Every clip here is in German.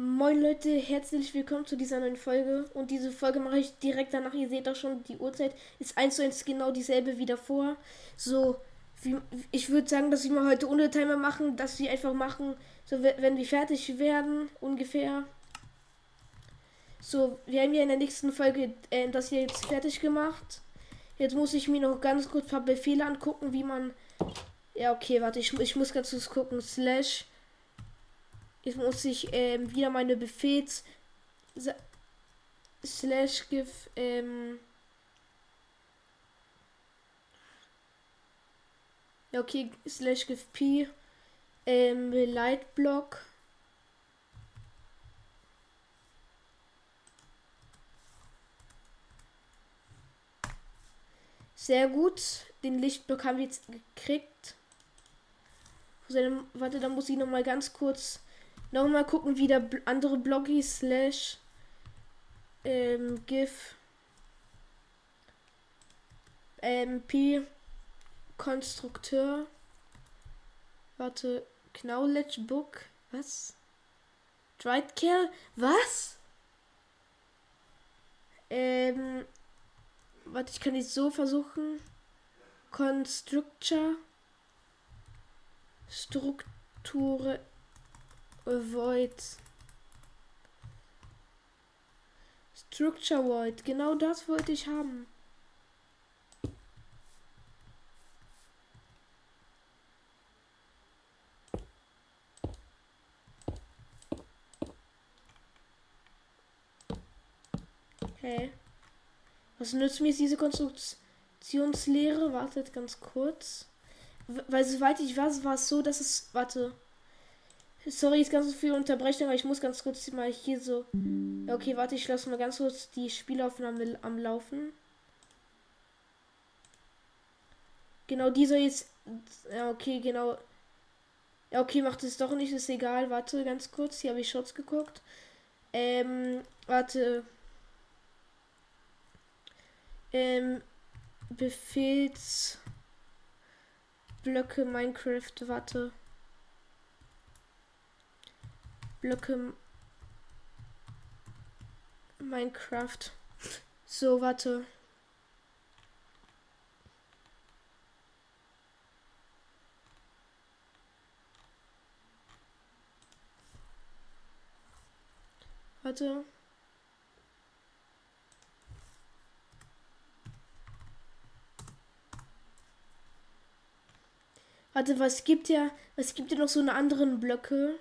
Moin Leute, herzlich willkommen zu dieser neuen Folge. Und diese Folge mache ich direkt danach. Ihr seht auch schon, die Uhrzeit ist eins zu eins genau dieselbe wie davor. So, wie, ich würde sagen, dass wir heute ohne Timer machen, dass wir einfach machen, so wenn wir fertig werden, ungefähr. So, wir haben ja in der nächsten Folge äh, das hier jetzt fertig gemacht. Jetzt muss ich mir noch ganz kurz ein paar Befehle angucken, wie man. Ja, okay, warte, ich, ich muss ganz kurz gucken. Slash Jetzt muss ich ähm, wieder meine Befehls slash give ähm ja okay slash give p ähm, light block. Sehr gut. Den Lichtblock haben wir jetzt gekriegt. Warte dann muss ich noch mal ganz kurz Nochmal gucken, wie der andere Bloggy slash ähm, GIF MP Konstrukteur. Warte, Knowledge Book. Was? Dried Care? Was? Ähm. Warte, ich kann die so versuchen. Constructure. Strukture Void. Structure Void. Genau das wollte ich haben. Hey. Was nützt mir diese Konstruktionslehre? Wartet ganz kurz. Weil soweit ich weiß, war es so, dass es. Warte. Sorry, ist ganz viel Unterbrechung, aber ich muss ganz kurz mal hier so. Okay, warte, ich lasse mal ganz kurz die Spielaufnahme am Laufen. Genau, dieser jetzt. Ja, okay, genau. Ja, okay, macht es doch nicht, ist egal. Warte, ganz kurz. Hier habe ich Shots geguckt. Ähm, warte. Ähm, Befehls. Blöcke Minecraft, warte. Blöcke Minecraft. So, warte. Warte. Warte, was gibt ja, was gibt ja noch so eine anderen Blöcke?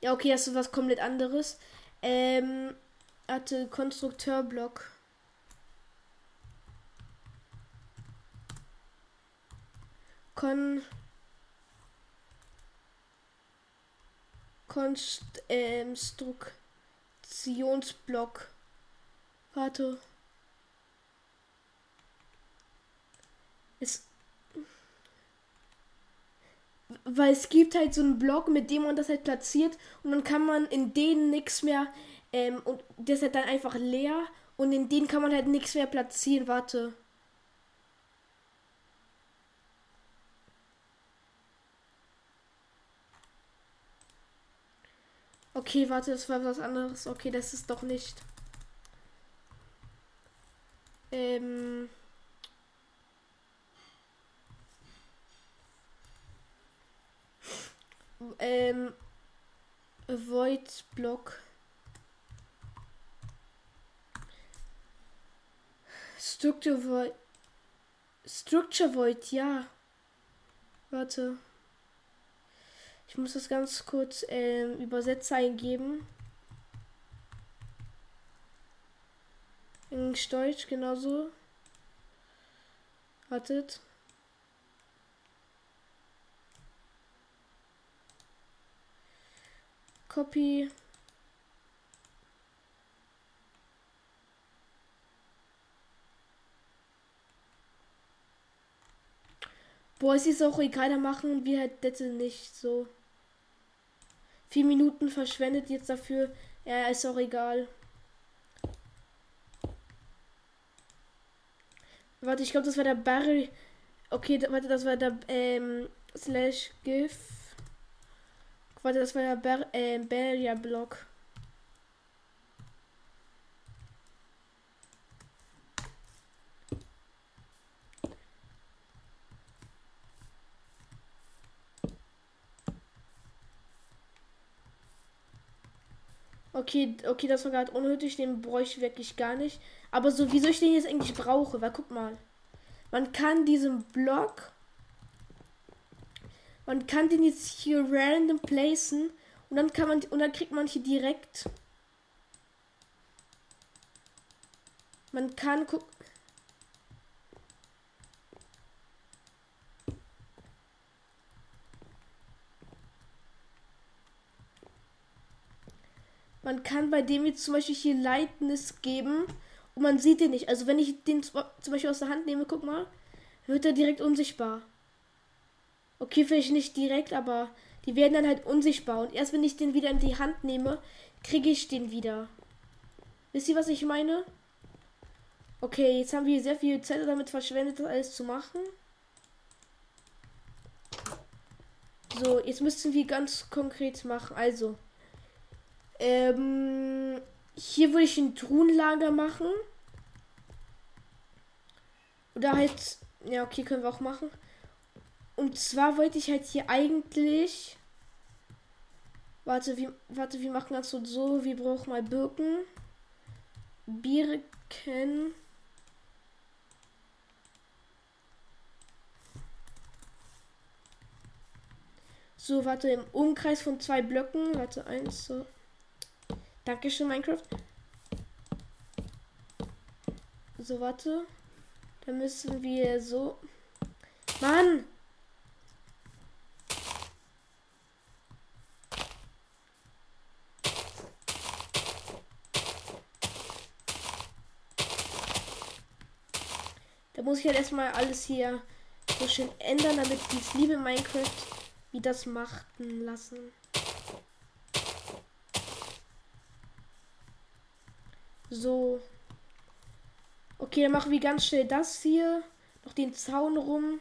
Ja, okay, das ist was komplett anderes. Ähm, hatte Konstrukteurblock. Kon Konstruktionsblock. Warte. Es weil es gibt halt so einen Block, mit dem man das halt platziert und dann kann man in denen nichts mehr ähm, und der ist halt dann einfach leer und in denen kann man halt nichts mehr platzieren. Warte. Okay, warte, das war was anderes. Okay, das ist doch nicht. Ähm. Ähm, Void Block. Structure Void. Structure Void, ja. Warte. Ich muss das ganz kurz ähm, Übersetzer eingeben. Englisch, Deutsch, genauso. Wartet. Copy. Boah, es ist auch egal, da machen wir halt das nicht so. Vier Minuten verschwendet jetzt dafür. Ja, ist auch egal. Warte, ich glaube, das war der Barry. Okay, warte, das war der ähm, Slash GIF. Warte, das war der Bar äh, Barrier Block. Okay, okay, das war gerade unnötig, den bräuchte ich wirklich gar nicht. Aber so, wieso ich den jetzt eigentlich brauche, weil guck mal. Man kann diesen Block. Man kann den jetzt hier random placen. Und dann kann man. Und dann kriegt man hier direkt. Man kann gucken. Man kann bei dem jetzt zum Beispiel hier Lightness geben und man sieht den nicht. Also wenn ich den zum Beispiel aus der Hand nehme, guck mal, wird er direkt unsichtbar. Okay, vielleicht nicht direkt, aber die werden dann halt unsichtbar. Und erst wenn ich den wieder in die Hand nehme, kriege ich den wieder. Wisst ihr, was ich meine? Okay, jetzt haben wir sehr viel Zeit damit verschwendet, das alles zu machen. So, jetzt müssen wir ganz konkret machen. Also, ähm, hier würde ich ein Truhenlager machen. Oder halt, ja, okay, können wir auch machen. Und zwar wollte ich halt hier eigentlich. Warte, wir, warte, wir machen das so, so. Wir brauchen mal Birken. Birken. So, warte, im Umkreis von zwei Blöcken. Warte, eins, so. Dankeschön, Minecraft. So, warte. Da müssen wir so. Mann! Da muss ich halt erstmal alles hier so schön ändern, damit die liebe Minecraft wie das machten lassen. So. Okay, dann machen wir ganz schnell das hier. Noch den Zaun rum.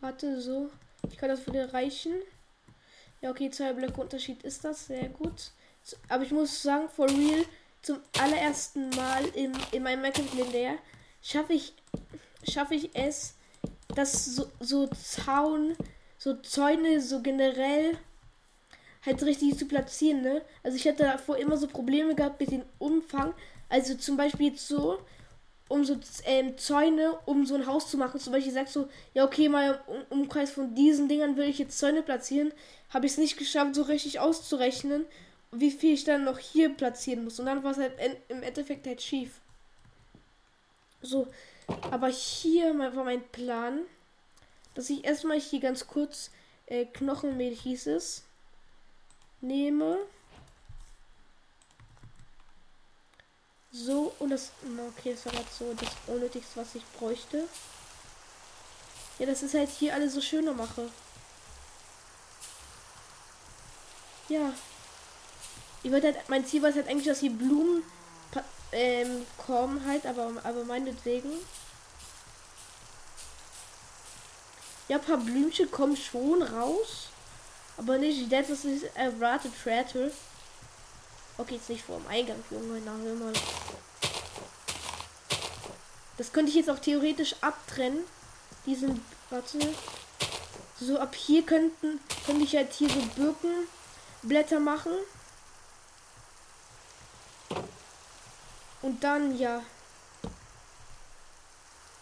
Warte, so. Ich kann das würde reichen. Ja, okay, zwei Blöcke Unterschied ist das. Sehr gut. Aber ich muss sagen, for real, zum allerersten Mal in, in meinem Minecraft-Kalender schaffe ich, schaffe ich es, dass so, so Zaun, so Zäune, so generell halt richtig zu platzieren, ne? Also ich hatte davor immer so Probleme gehabt mit dem Umfang. Also zum Beispiel jetzt so, um so ähm, Zäune, um so ein Haus zu machen. Zum Beispiel sagst du, ja, okay, mal im Umkreis von diesen Dingern will ich jetzt Zäune platzieren. Habe ich es nicht geschafft, so richtig auszurechnen, wie viel ich dann noch hier platzieren muss. Und dann war es halt im Endeffekt halt schief. So, aber hier war mein Plan, dass ich erstmal hier ganz kurz äh, Knochenmehl hieß es, nehme. So, und das. Okay, das war gerade so das Unnötigste, was ich bräuchte. Ja, das ist halt hier alles so schöner mache. Ja. Ich wollte halt, mein Ziel war halt eigentlich, dass hier Blumen ähm, kommen halt, aber, aber meinetwegen. Ja, paar Blümchen kommen schon raus. Aber nicht das, ich erwartet hätte. Okay, jetzt nicht vor dem Eingang, Junge. Na, mal. Das könnte ich jetzt auch theoretisch abtrennen. Diesen. Warte. So, ab hier könnten. Könnte ich halt hier so Birkenblätter machen. Und dann, ja.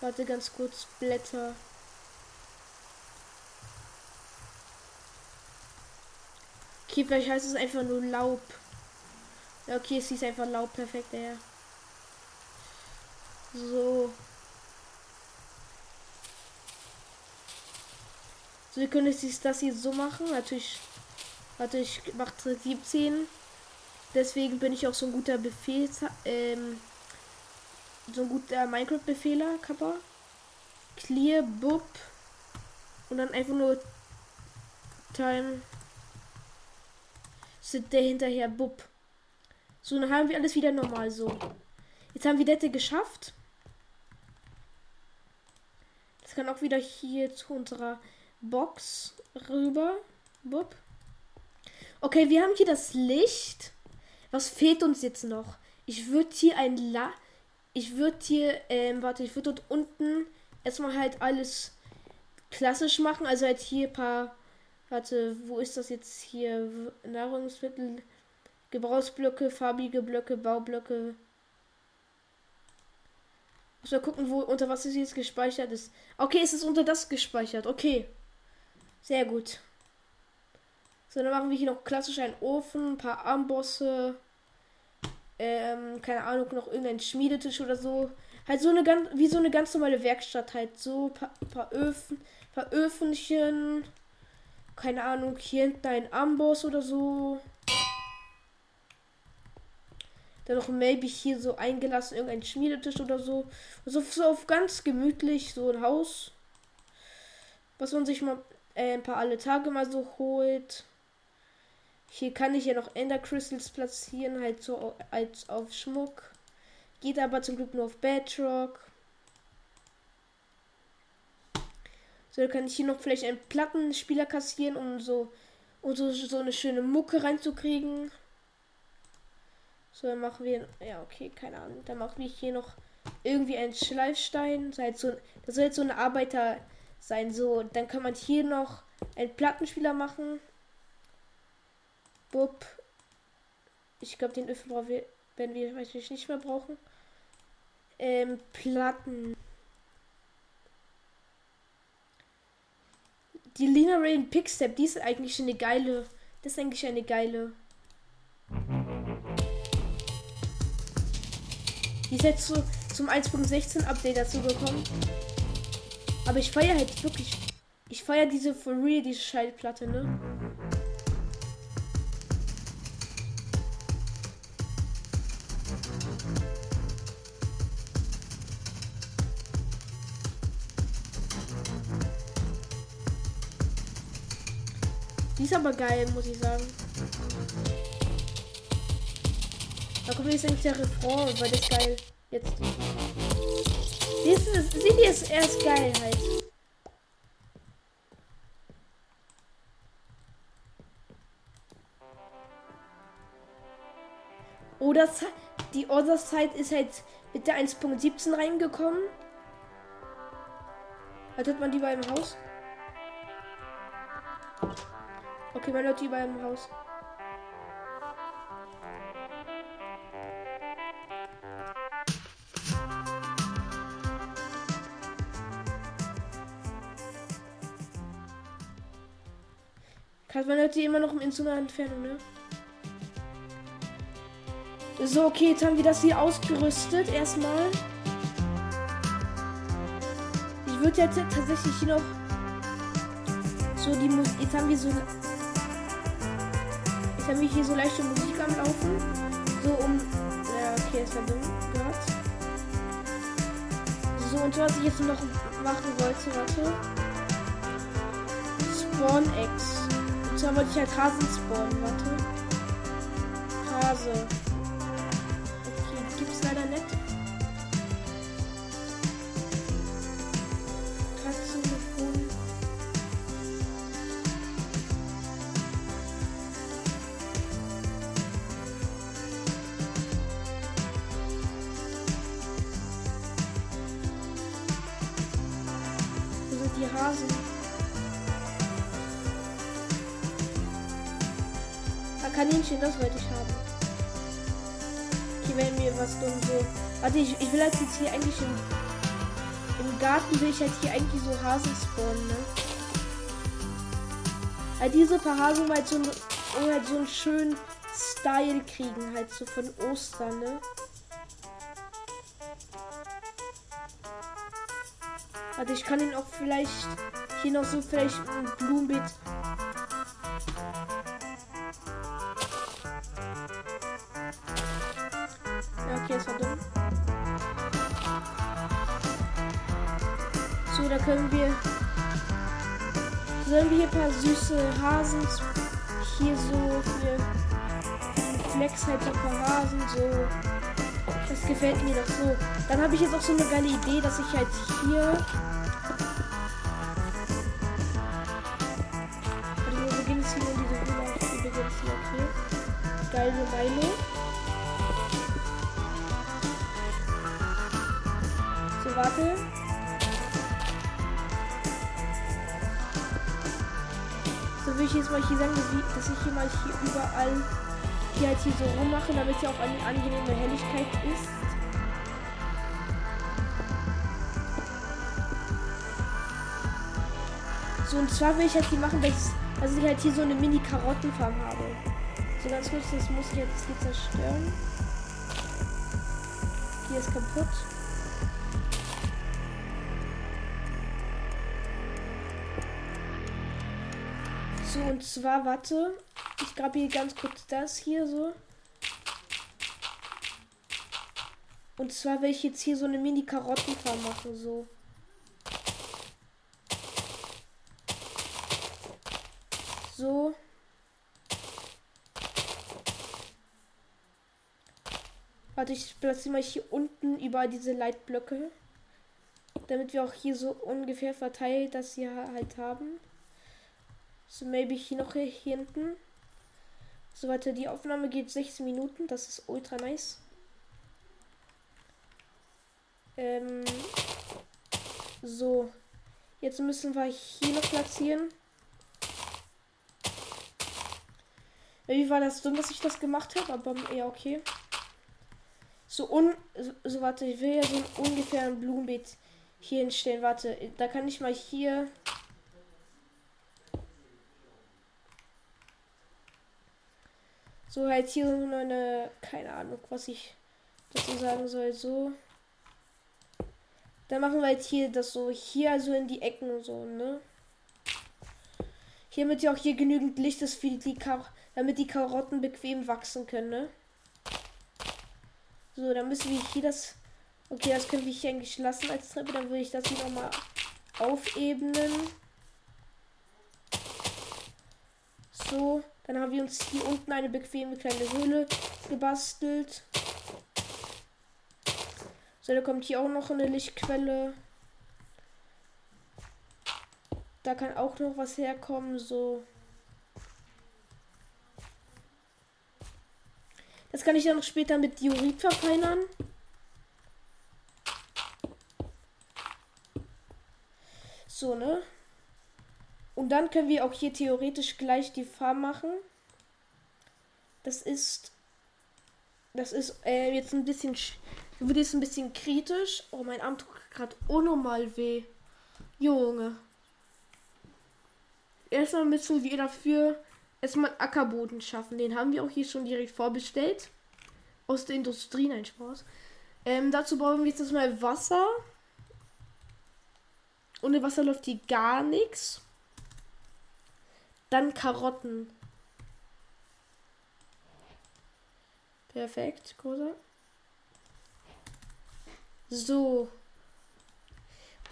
Warte ganz kurz. Blätter. Okay, vielleicht heißt es einfach nur Laub. Ja, okay, es ist einfach laut perfekt, ja. So. So, wir können jetzt das hier so machen. Natürlich. Warte, ich mache 17. Deswegen bin ich auch so ein guter Befehl, ähm, so ein guter Minecraft-Befehler, Kappa. Clear, Bub. Und dann einfach nur Time. Sind der hinterher, Bub. So, dann haben wir alles wieder normal so. Jetzt haben wir das geschafft. Das kann auch wieder hier zu unserer Box rüber. Bub. Okay, wir haben hier das Licht. Was fehlt uns jetzt noch? Ich würde hier ein La. Ich würde hier, ähm, warte, ich würde dort unten erstmal halt alles klassisch machen. Also halt hier ein paar. Warte, wo ist das jetzt hier? Nahrungsmittel, Gebrauchsblöcke, farbige Blöcke, Baublöcke. Muss mal gucken, wo unter was es jetzt gespeichert ist. Okay, es ist unter das gespeichert. Okay. Sehr gut. So, dann machen wir hier noch klassisch einen Ofen, ein paar Armbosse, ähm, keine Ahnung, noch irgendein Schmiedetisch oder so. Halt so eine ganz, wie so eine ganz normale Werkstatt halt. So ein paar, paar Öfen, paar Öfenchen. Keine Ahnung, hier hinten ein Amboss oder so. Dann noch maybe hier so eingelassen, irgendein Schmiedetisch oder so. So, so auf ganz gemütlich, so ein Haus. Was man sich mal äh, ein paar alle Tage mal so holt. Hier kann ich ja noch Ender Crystals platzieren, halt so als auf Schmuck. Geht aber zum Glück nur auf Bedrock. So, dann kann ich hier noch vielleicht einen Plattenspieler kassieren, um so, um so, so eine schöne Mucke reinzukriegen. So, dann machen wir. Ja, okay, keine Ahnung. Dann machen wir hier noch irgendwie einen Schleifstein. Das, halt so, das soll jetzt so ein Arbeiter sein. So, dann kann man hier noch einen Plattenspieler machen. Bub. Ich glaube, den Öffel brauchen wir, werden wir wahrscheinlich nicht mehr brauchen. Ähm, Platten. Die Lina Rain Pickstep, die ist eigentlich eine geile. Das ist eigentlich eine geile. Die ist jetzt so zum 1.16 Update dazu gekommen. Aber ich feiere halt wirklich. Ich feiere diese for real, diese Schaltplatte, ne? Die ist aber geil, muss ich sagen. Da kommt jetzt eigentlich der Refrain, weil das geil. Jetzt. Sie ist, sie ist erst geil halt. Oder die Other Side ist halt mit der 1.17 reingekommen. Halt hat man die beim Haus. Okay, man hört die beim Haus. Man hört die immer noch in so einer Entfernung, ne? So, okay, jetzt haben wir das hier ausgerüstet. Erstmal. Ich würde jetzt tatsächlich hier noch so die Musik. Jetzt haben wir so. Jetzt haben wir hier so leichte Musik am Laufen. So um. Ja, okay, ist ja dumm. Gehört. So, und was ich jetzt noch machen wollte, warte. Spawn X. Zwar wollte ich halt Hasen spawnen, warte. Hase. Jetzt hier eigentlich im, im Garten will ich halt hier eigentlich so Hasen spawnen, ne? Halt diese paar Hasen halt so, um halt so einen schönen Style kriegen, halt so von Ostern, ne? Warte, ich kann ihn auch vielleicht hier noch so vielleicht ein Blumenbeet können wir. Sollen wir hier ein paar süße Hasen hier so für, Flex halt ein paar Hasen so. Das gefällt mir doch so. Dann habe ich jetzt auch so eine geile Idee, dass ich halt hier. Also wir beginnen jetzt ich jetzt mal hier sagen, dass ich hier mal hier überall die halt hier so rummachen, damit sie auch eine angenehme Helligkeit ist. So, und zwar will ich halt hier machen, dass, dass ich halt hier so eine Mini-Karottenfarm habe. So ganz kurz, das muss ich jetzt hier zerstören. Hier ist kaputt. So, und zwar, warte. Ich grabe hier ganz kurz das hier so. Und zwar will ich jetzt hier so eine Mini-Karottenfarm machen, so. So. Warte, ich platziere mal hier unten über diese Leitblöcke. Damit wir auch hier so ungefähr verteilt das hier halt haben. So, maybe hier noch hier hinten. So, warte, die Aufnahme geht 16 Minuten. Das ist ultra nice. Ähm, so. Jetzt müssen wir hier noch platzieren. Wie war das dumm, dass ich das gemacht habe? Aber ja, okay. So, un so, so, warte, ich will ja so ungefähr ein Blumenbeet hier hinstellen. Warte, da kann ich mal hier So halt hier nur eine, keine Ahnung, was ich dazu sagen soll. So. Dann machen wir jetzt hier das so, hier also in die Ecken und so, ne? Hiermit ja auch hier genügend Licht ist, für die Kar damit die Karotten bequem wachsen können, ne? So, dann müssen wir hier das. Okay, das können wir hier eigentlich lassen als Treppe. Dann würde ich das hier nochmal aufebnen. So. Dann haben wir uns hier unten eine bequeme kleine Höhle gebastelt. So, da kommt hier auch noch eine Lichtquelle. Da kann auch noch was herkommen, so. Das kann ich dann noch später mit Diorit verfeinern. So, ne? Und dann können wir auch hier theoretisch gleich die Farm machen. Das ist. Das ist äh, jetzt ein bisschen. Wird jetzt ein bisschen kritisch. Oh, mein Arm tut gerade unnormal weh. Junge. Erstmal müssen wir dafür erstmal Ackerboden schaffen. Den haben wir auch hier schon direkt vorbestellt. Aus der Industrie, nein, Spaß. Ähm, dazu brauchen wir jetzt mal Wasser. Ohne Wasser läuft hier gar nichts. Dann Karotten. Perfekt, großer. So.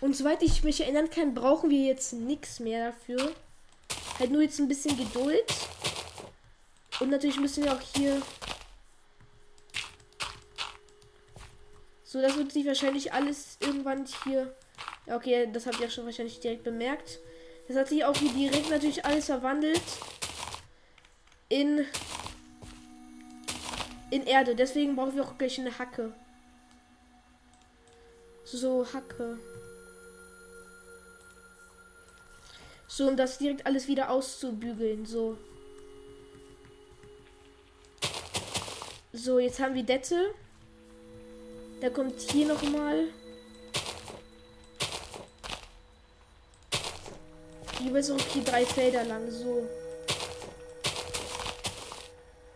Und soweit ich mich erinnern kann, brauchen wir jetzt nichts mehr dafür. Halt nur jetzt ein bisschen Geduld. Und natürlich müssen wir auch hier. So, das wird sich wahrscheinlich alles irgendwann hier. Okay, das habt ihr auch schon wahrscheinlich direkt bemerkt. Das hat sich auch hier direkt natürlich alles verwandelt in in Erde. Deswegen brauchen wir auch gleich eine Hacke. So, Hacke. So, um das direkt alles wieder auszubügeln. So. So, jetzt haben wir Dette. Da kommt hier noch mal jeweils hier drei Felder lang. So.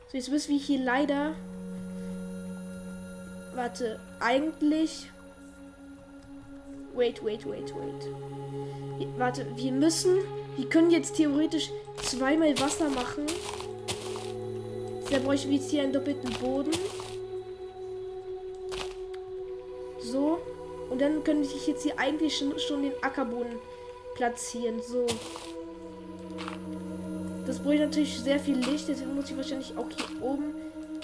So, jetzt müssen wir hier leider. Warte, eigentlich. Wait, wait, wait, wait. Warte, wir müssen. Wir können jetzt theoretisch zweimal Wasser machen. Da bräuchten wir jetzt hier einen doppelten Boden. So. Und dann könnte ich jetzt hier eigentlich schon, schon den Ackerboden platzieren. So. Das brauche ich natürlich sehr viel Licht, deswegen muss ich wahrscheinlich auch hier oben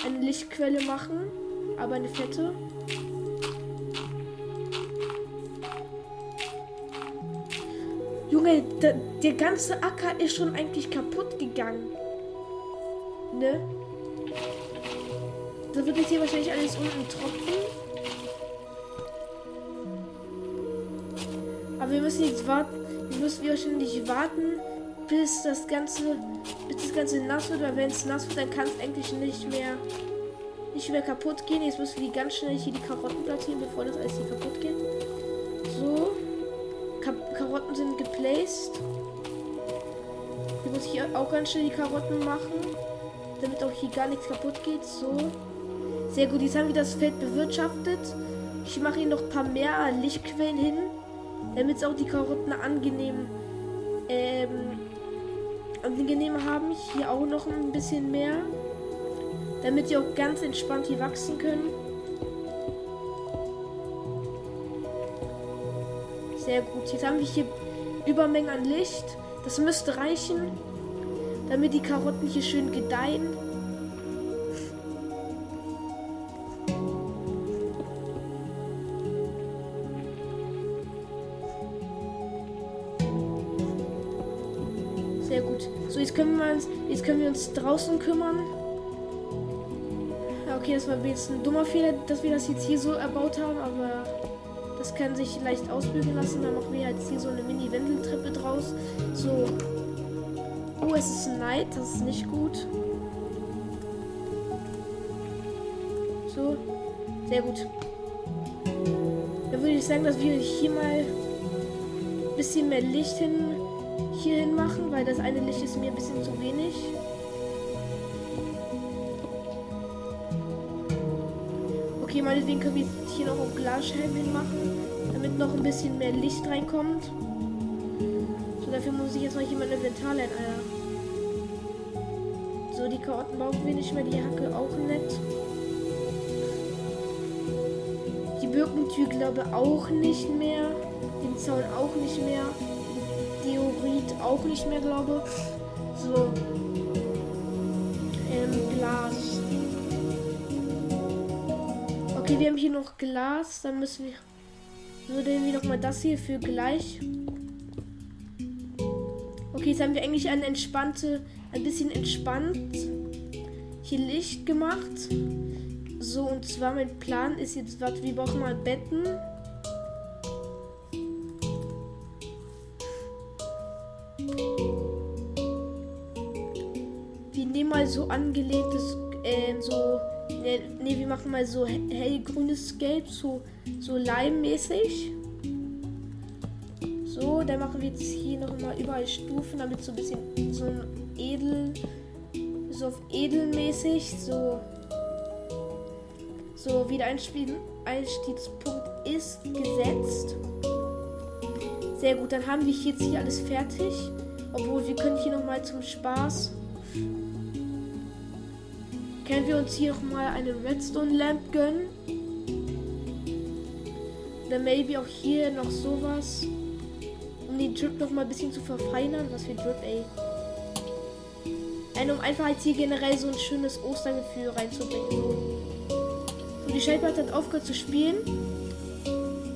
eine Lichtquelle machen. Aber eine fette. Junge, der, der ganze Acker ist schon eigentlich kaputt gegangen. Ne? Da wird jetzt hier wahrscheinlich alles unten tropfen. Aber wir müssen jetzt warten. Wir müssen wahrscheinlich warten, bis das Ganze, bis das Ganze nass wird. Weil wenn es nass wird, dann kann es eigentlich nicht mehr, nicht mehr kaputt gehen. Jetzt müssen wir ganz schnell hier die Karotten platzieren, bevor das alles hier kaputt geht. So. Ka Karotten sind geplaced. Hier muss ich auch ganz schnell die Karotten machen, damit auch hier gar nichts kaputt geht. So. Sehr gut, jetzt haben wir das Feld bewirtschaftet. Ich mache hier noch ein paar mehr Lichtquellen hin, damit es auch die Karotten angenehm, ähm, angenehm haben. Hier auch noch ein bisschen mehr, damit sie auch ganz entspannt hier wachsen können. Sehr gut. Jetzt haben wir hier Übermengen an Licht. Das müsste reichen, damit die Karotten hier schön gedeihen. Können wir uns draußen kümmern. Okay, das war jetzt ein dummer Fehler, dass wir das jetzt hier so erbaut haben, aber das kann sich leicht ausbügeln lassen. Dann machen wir jetzt hier so eine Mini-Wendeltreppe draus. So. Oh, es ist Night, das ist nicht gut. So. Sehr gut. Dann würde ich sagen, dass wir hier mal ein bisschen mehr Licht hin hier hin machen, weil das eine Licht ist mir ein bisschen zu wenig. Okay, meinetwegen können wir hier noch einen Glasscheiben hinmachen, damit noch ein bisschen mehr Licht reinkommt. So, dafür muss ich jetzt mal hier mein Inventar Alter. So, die Karotten brauchen wir nicht mehr, die Hacke auch nett. Die Birkentür glaube auch nicht mehr. Den Zaun auch nicht mehr. Diorit auch nicht mehr, glaube So. Ähm, Glas. Okay, wir haben hier noch Glas. Dann müssen wir. So, nehmen wir noch mal das hier für gleich. Okay, jetzt haben wir eigentlich eine entspannte, ein bisschen entspannt hier Licht gemacht. So, und zwar mein Plan ist jetzt, was wir brauchen mal Betten. Mal so angelegtes, äh, so, ne, ne, wir machen mal so hellgrünes Gelb, so, so leimmäßig. So, dann machen wir jetzt hier noch mal überall Stufen, damit so ein bisschen so ein edel, so auf edelmäßig, so, so wieder Einstiegspunkt ist gesetzt. Sehr gut, dann haben wir jetzt hier alles fertig. Obwohl, wir können hier noch mal zum Spaß. Können wir uns hier noch mal eine Redstone Lamp gönnen? Oder maybe auch hier noch sowas. Um den Drip noch mal ein bisschen zu verfeinern. Was für Drip, ey. Nein, um einfach jetzt hier generell so ein schönes Ostergefühl reinzubringen. So, die Schallplatte hat aufgehört zu spielen.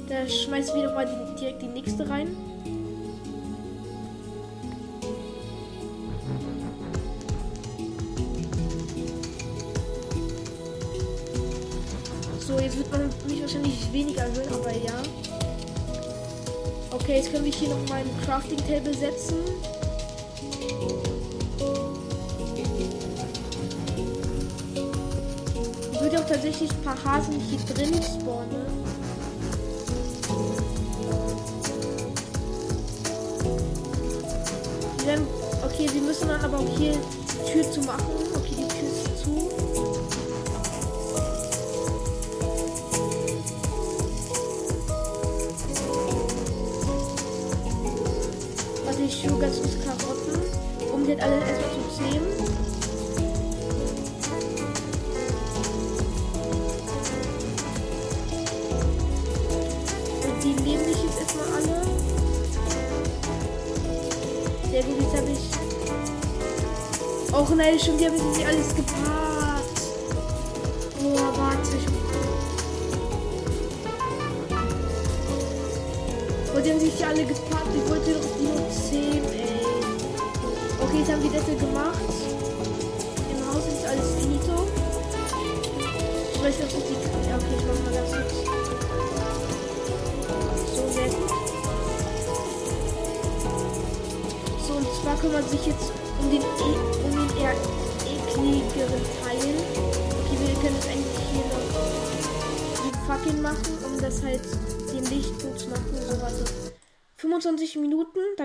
Da schmeißen wir noch mal die, direkt die nächste rein. Mich wahrscheinlich weniger hören, aber ja. Okay, jetzt können wir hier noch mal ein Crafting Table setzen. Ich würde auch tatsächlich ein paar Hasen hier drin spawnen. Okay, sie müssen dann aber auch hier die Tür zu machen. versus Karotte, um das alles erstmal zu zähmen. Und die nehmen mich jetzt erstmal alle. Sehr gut, jetzt habe ich. Och nein, schon wieder habe ich nicht alles gepaart.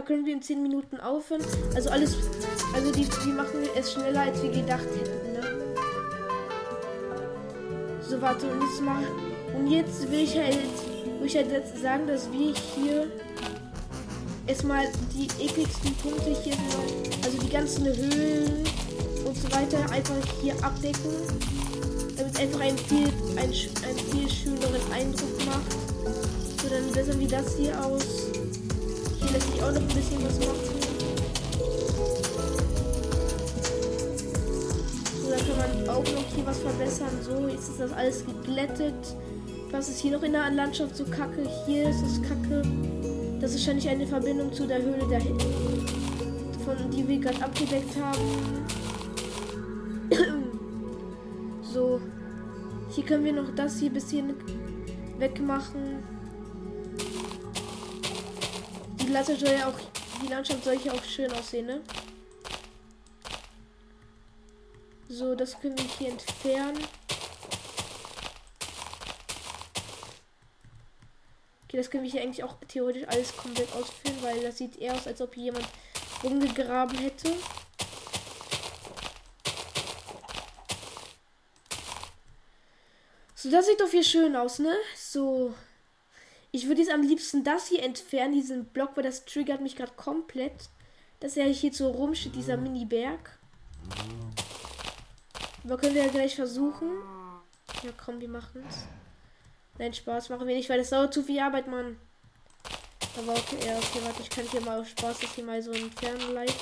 Können wir in 10 Minuten aufhören. Also alles, also die, die machen es schneller, als wir gedacht hätten, ne? So, warte, und jetzt mal, und jetzt will ich halt, will ich halt sagen, dass wir hier erstmal die ekligsten Punkte hier, also die ganzen Höhlen und so weiter, einfach hier abdecken, damit einfach einen viel, einen, einen viel schöneren Eindruck macht. So, dann bessern wir das hier aus. Lässt sich auch noch ein bisschen was machen. So, da kann man auch noch hier was verbessern. So, jetzt ist das alles geglättet. Was ist hier noch in der Landschaft so kacke? Hier ist es kacke. Das ist wahrscheinlich eine Verbindung zu der Höhle da von die wir gerade abgedeckt haben. so. Hier können wir noch das hier ein bisschen wegmachen. Landschaft soll ja auch, die Landschaft soll ja auch schön aussehen, ne? So, das können wir hier entfernen. Okay, das können wir hier eigentlich auch theoretisch alles komplett ausfüllen, weil das sieht eher aus, als ob hier jemand rumgegraben hätte. So, das sieht doch hier schön aus, ne? So. Ich würde jetzt am liebsten das hier entfernen, diesen Block, weil das triggert mich gerade komplett. Dass er hier so rumsteht, dieser Mini-Berg. Aber können wir ja gleich versuchen. Ja, komm, wir machen es. Nein, Spaß machen wir nicht, weil das dauert zu viel Arbeit, Mann. Aber okay, ja, okay, warte, ich kann hier mal auf Spaß das hier mal so entfernen leicht.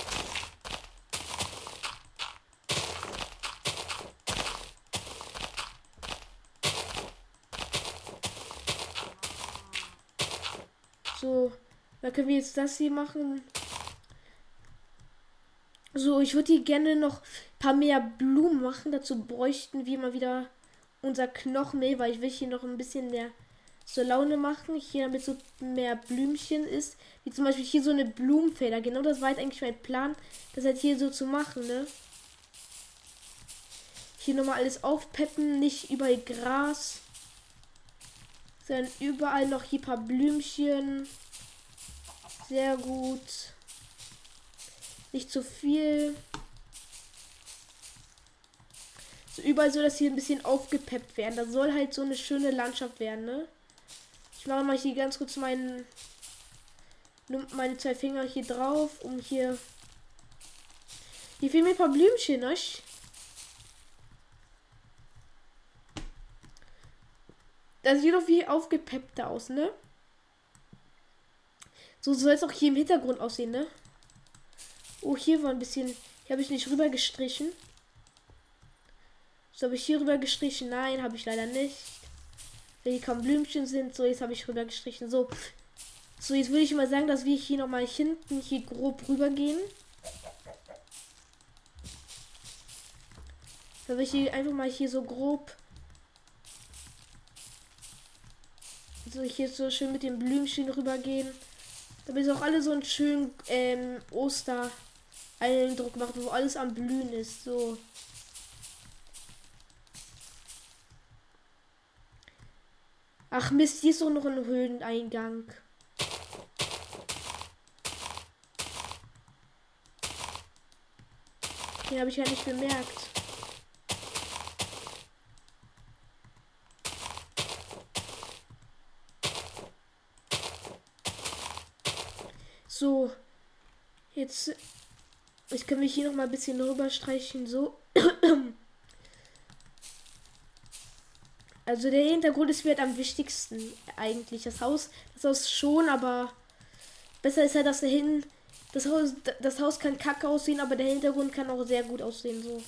So, da können wir jetzt das hier machen. So, ich würde hier gerne noch ein paar mehr Blumen machen. Dazu bräuchten wir mal wieder unser Knochenmehl, weil ich will hier noch ein bisschen mehr so Laune machen. Hier damit so mehr Blümchen ist. Wie zum Beispiel hier so eine Blumenfeder. Genau das war jetzt eigentlich mein Plan, das halt hier so zu machen, ne? Hier nochmal alles aufpeppen, nicht überall Gras. Sondern überall noch hier ein paar Blümchen. Sehr gut. Nicht zu viel. So überall soll das hier ein bisschen aufgepeppt werden. Das soll halt so eine schöne Landschaft werden, ne? Ich mache mal hier ganz kurz meinen meine zwei Finger hier drauf, um hier. Hier fehlen mir ein paar Blümchen, ne? Das sieht doch wie aufgepeppt aus, ne? So soll es auch hier im Hintergrund aussehen, ne? Oh, hier war ein bisschen. Hier habe ich nicht rüber gestrichen. So habe ich hier rüber gestrichen. Nein, habe ich leider nicht. Hier kaum Blümchen sind. So, jetzt habe ich rüber gestrichen. So. So, jetzt würde ich mal sagen, dass wir hier nochmal hinten hier grob rüber gehen. Da will ich hier einfach mal hier so grob. So, hier so schön mit den Blümchen rübergehen. Damit auch alle so einen schönen ähm, Oster-Eindruck machen, wo alles am Blühen ist. So. Ach Mist, hier ist doch noch ein Höhleneingang. Den habe ich ja nicht bemerkt. So. Jetzt. Ich kann mich hier noch mal ein bisschen rüber streichen. So. Also der Hintergrund ist mir halt am wichtigsten eigentlich. Das Haus, das Haus schon, aber besser ist ja, halt, dass da hinten Das Haus, das Haus kann kacke aussehen, aber der Hintergrund kann auch sehr gut aussehen. So.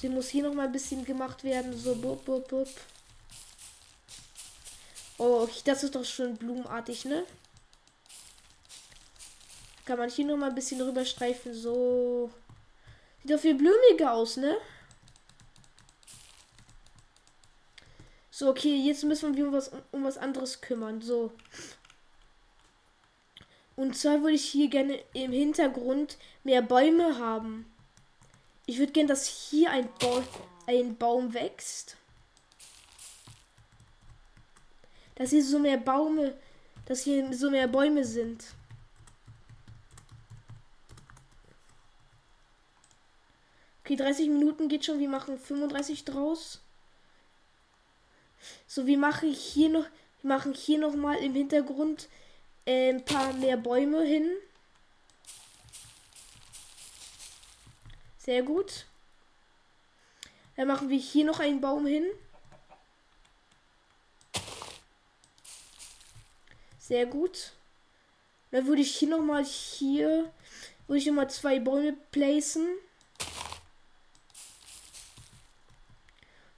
Sie muss hier noch mal ein bisschen gemacht werden. So, bup, bup, bup. Oh, das ist doch schon blumenartig, ne? Kann man hier noch mal ein bisschen drüber streifen. So. Sieht doch viel blumiger aus, ne? So, okay, jetzt müssen wir uns um, was anderes kümmern. So. Und zwar würde ich hier gerne im Hintergrund mehr Bäume haben. Ich würde gerne, dass hier ein, ba ein Baum wächst. Dass hier so mehr Bäume, dass hier so mehr Bäume sind. Okay, 30 Minuten geht schon. Wir machen 35 draus. So, wir machen hier noch, wir machen hier noch mal im Hintergrund äh, ein paar mehr Bäume hin. Sehr gut. Dann machen wir hier noch einen Baum hin. Sehr gut. Dann würde ich hier noch mal hier würde ich noch mal zwei Bäume placen.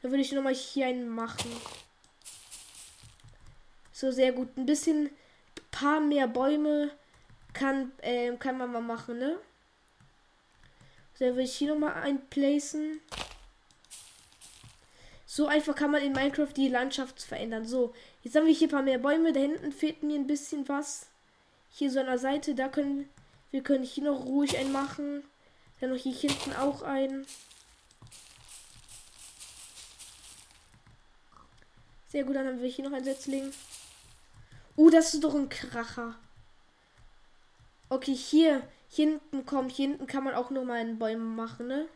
Dann würde ich noch mal hier einen machen. So sehr gut. Ein bisschen paar mehr Bäume kann, äh, kann man mal machen, ne? So, will ich hier nochmal einplacen. So einfach kann man in Minecraft die Landschaft verändern. So, jetzt haben wir hier ein paar mehr Bäume. Da hinten fehlt mir ein bisschen was. Hier so an der Seite, da können wir können hier noch ruhig einen machen. Dann noch hier hinten auch einen. Sehr gut, dann haben wir hier noch einen Setzling. Uh, das ist doch ein Kracher. Okay, hier, hinten kommt, hier hinten kann man auch noch mal einen Bäume machen, ne?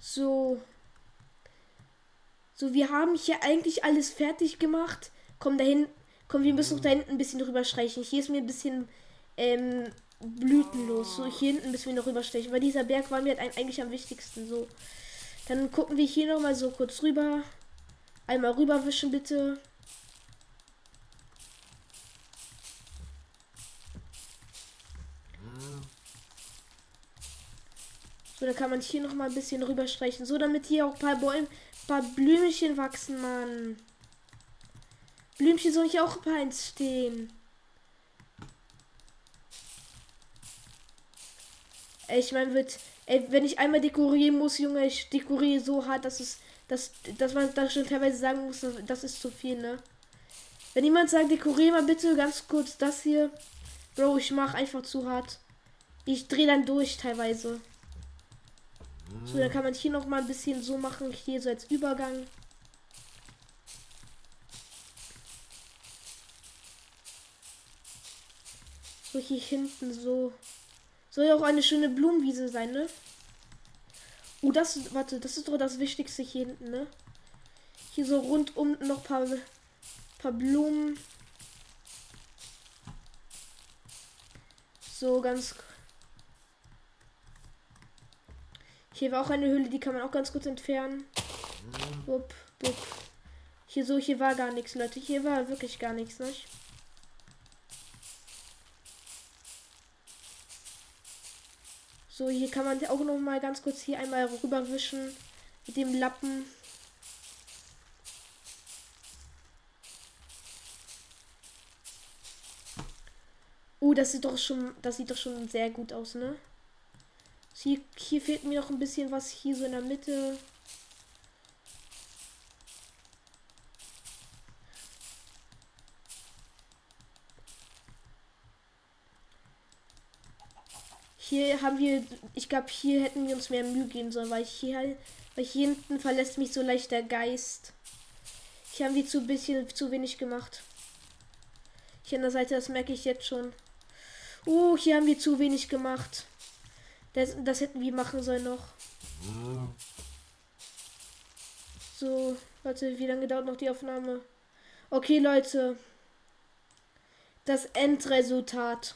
So. So, wir haben hier eigentlich alles fertig gemacht. Komm, dahin. Komm, wir müssen noch da hinten ein bisschen drüber streichen. Hier ist mir ein bisschen ähm, blütenlos. So, hier hinten müssen wir noch rüberstechen. Weil dieser Berg war mir halt eigentlich am wichtigsten. So. Dann gucken wir hier noch mal so kurz rüber. Einmal rüberwischen, bitte. So, dann kann man hier noch mal ein bisschen rüberstreichen. So, damit hier auch ein paar Bäume, ein paar Blümchen wachsen, Mann. Blümchen soll ich auch ein paar entstehen. Ich meine, wird, ey, wenn ich einmal dekorieren muss, Junge, ich dekoriere so hart, dass es, dass, dass man da schon teilweise sagen muss, das ist zu viel, ne? Wenn jemand sagt, dekoriere mal bitte ganz kurz das hier. Bro, ich mache einfach zu hart. Ich drehe dann durch teilweise. So, dann kann man hier noch mal ein bisschen so machen, hier so als Übergang. So hier hinten so. Soll ja auch eine schöne Blumenwiese sein, ne? Oh, das warte, das ist doch das Wichtigste hier hinten, ne? Hier so rundum noch paar, paar Blumen. So ganz. Hier war auch eine Höhle, die kann man auch ganz gut entfernen. Wupp, wupp. Hier so, hier war gar nichts, Leute. Hier war wirklich gar nichts, ne? So, hier kann man auch noch mal ganz kurz hier einmal rüberwischen mit dem Lappen. Uh, das sieht doch schon, das sieht doch schon sehr gut aus, ne? Hier, hier fehlt mir noch ein bisschen was hier so in der Mitte. Hier haben wir, ich glaube, hier hätten wir uns mehr Mühe geben sollen, weil hier, weil hier hinten verlässt mich so leicht der Geist. Hier haben wir zu bisschen zu wenig gemacht. Hier an der Seite, das merke ich jetzt schon. Oh, hier haben wir zu wenig gemacht. Das, das hätten wir machen sollen noch. So, warte, wie lange dauert noch die Aufnahme? Okay, Leute. Das Endresultat.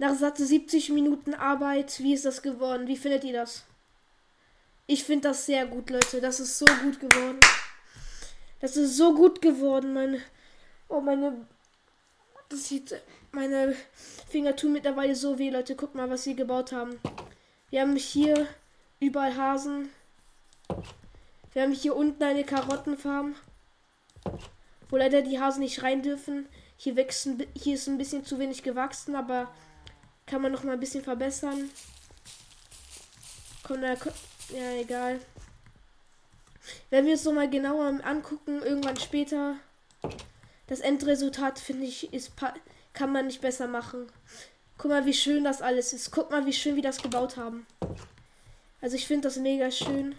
Nach satte 70 Minuten Arbeit, wie ist das geworden? Wie findet ihr das? Ich finde das sehr gut, Leute. Das ist so gut geworden. Das ist so gut geworden, meine. Oh, meine. Das sieht. Meine Finger tun mittlerweile so weh, Leute. Guckt mal, was sie gebaut haben. Wir haben hier überall Hasen. Wir haben hier unten eine Karottenfarm. Wo leider die Hasen nicht rein dürfen. Hier wächst hier ist ein bisschen zu wenig gewachsen, aber kann man noch mal ein bisschen verbessern. Komm, da, ja, egal. Wenn wir es so mal genauer angucken, irgendwann später, das Endresultat, finde ich, ist kann man nicht besser machen. Guck mal, wie schön das alles ist. Guck mal, wie schön wir das gebaut haben. Also ich finde das mega schön.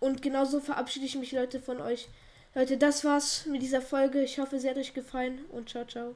Und genauso verabschiede ich mich, Leute, von euch. Leute, das war's mit dieser Folge. Ich hoffe, sie hat euch gefallen und ciao, ciao.